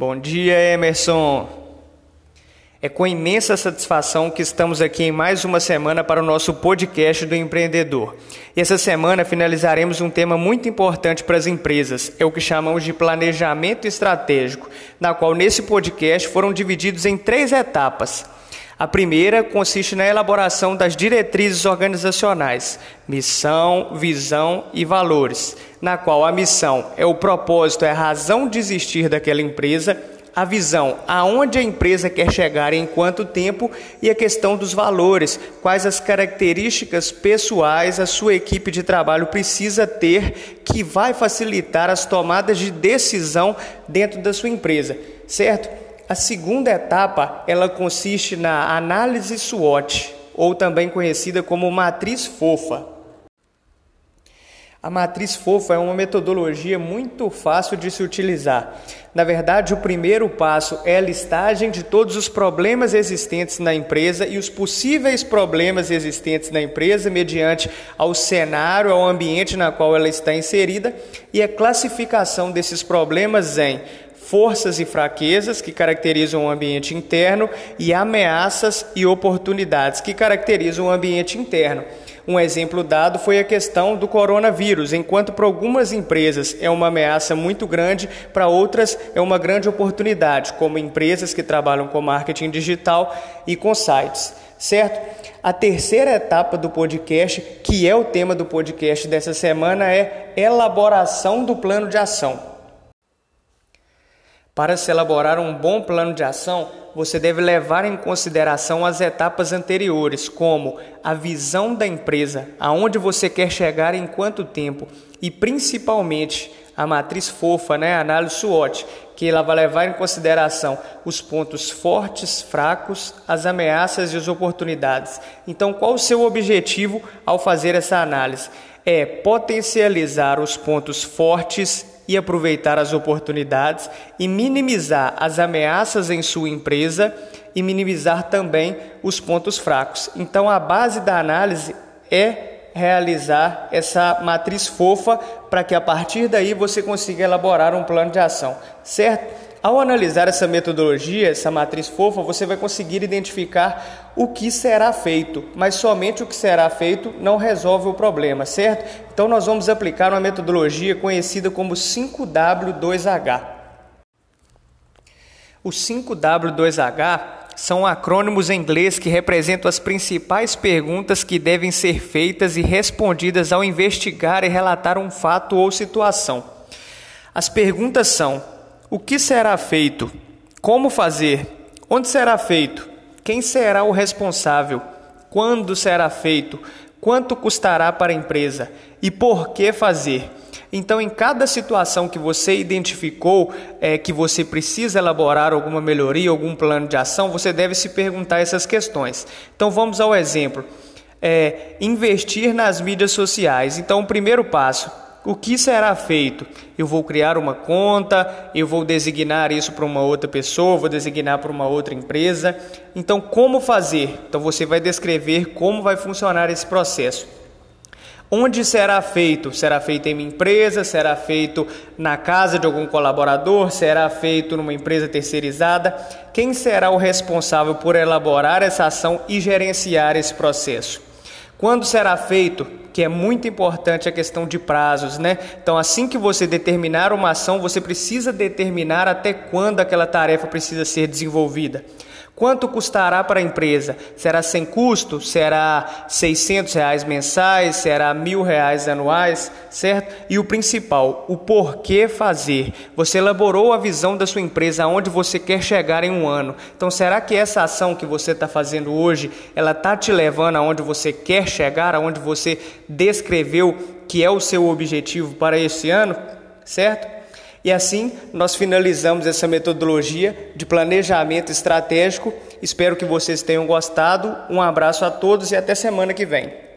Bom dia, Emerson. É com imensa satisfação que estamos aqui em mais uma semana para o nosso podcast do empreendedor. E essa semana finalizaremos um tema muito importante para as empresas, é o que chamamos de planejamento estratégico, na qual nesse podcast foram divididos em três etapas. A primeira consiste na elaboração das diretrizes organizacionais, missão, visão e valores, na qual a missão é o propósito, é a razão de existir daquela empresa, a visão, aonde a empresa quer chegar em quanto tempo e a questão dos valores, quais as características pessoais a sua equipe de trabalho precisa ter que vai facilitar as tomadas de decisão dentro da sua empresa, certo? A segunda etapa, ela consiste na análise SWOT, ou também conhecida como matriz fofa. A matriz fofa é uma metodologia muito fácil de se utilizar. Na verdade, o primeiro passo é a listagem de todos os problemas existentes na empresa e os possíveis problemas existentes na empresa mediante ao cenário, ao ambiente na qual ela está inserida e a classificação desses problemas em forças e fraquezas que caracterizam o ambiente interno e ameaças e oportunidades que caracterizam o ambiente interno. Um exemplo dado foi a questão do coronavírus. Enquanto para algumas empresas é uma ameaça muito grande, para outras é uma grande oportunidade, como empresas que trabalham com marketing digital e com sites, certo? A terceira etapa do podcast, que é o tema do podcast dessa semana, é elaboração do plano de ação. Para se elaborar um bom plano de ação, você deve levar em consideração as etapas anteriores, como a visão da empresa, aonde você quer chegar em quanto tempo e principalmente a matriz fofa, né, a análise SWOT, que ela vai levar em consideração os pontos fortes, fracos, as ameaças e as oportunidades. Então, qual o seu objetivo ao fazer essa análise? É potencializar os pontos fortes e aproveitar as oportunidades e minimizar as ameaças em sua empresa e minimizar também os pontos fracos. Então, a base da análise é realizar essa matriz fofa para que a partir daí você consiga elaborar um plano de ação, certo? Ao analisar essa metodologia, essa matriz fofa, você vai conseguir identificar o que será feito, mas somente o que será feito não resolve o problema, certo? Então nós vamos aplicar uma metodologia conhecida como 5W2H. O 5W2H são acrônimos em inglês que representam as principais perguntas que devem ser feitas e respondidas ao investigar e relatar um fato ou situação. As perguntas são: o que será feito? Como fazer? Onde será feito? Quem será o responsável? Quando será feito? Quanto custará para a empresa? E por que fazer? Então, em cada situação que você identificou é, que você precisa elaborar alguma melhoria, algum plano de ação, você deve se perguntar essas questões. Então, vamos ao exemplo. É, investir nas mídias sociais. Então, o primeiro passo, o que será feito? Eu vou criar uma conta, eu vou designar isso para uma outra pessoa, vou designar para uma outra empresa. Então, como fazer? Então, você vai descrever como vai funcionar esse processo. Onde será feito? Será feito em uma empresa? Será feito na casa de algum colaborador? Será feito numa empresa terceirizada? Quem será o responsável por elaborar essa ação e gerenciar esse processo? Quando será feito? Que é muito importante a questão de prazos, né? Então, assim que você determinar uma ação, você precisa determinar até quando aquela tarefa precisa ser desenvolvida. Quanto custará para a empresa? Será sem custo? Será 600 reais mensais? Será mil reais anuais? Certo? E o principal, o porquê fazer. Você elaborou a visão da sua empresa, aonde você quer chegar em um ano. Então, será que essa ação que você está fazendo hoje, ela está te levando aonde você quer chegar, aonde você descreveu que é o seu objetivo para esse ano? Certo? E assim nós finalizamos essa metodologia de planejamento estratégico. Espero que vocês tenham gostado. Um abraço a todos e até semana que vem.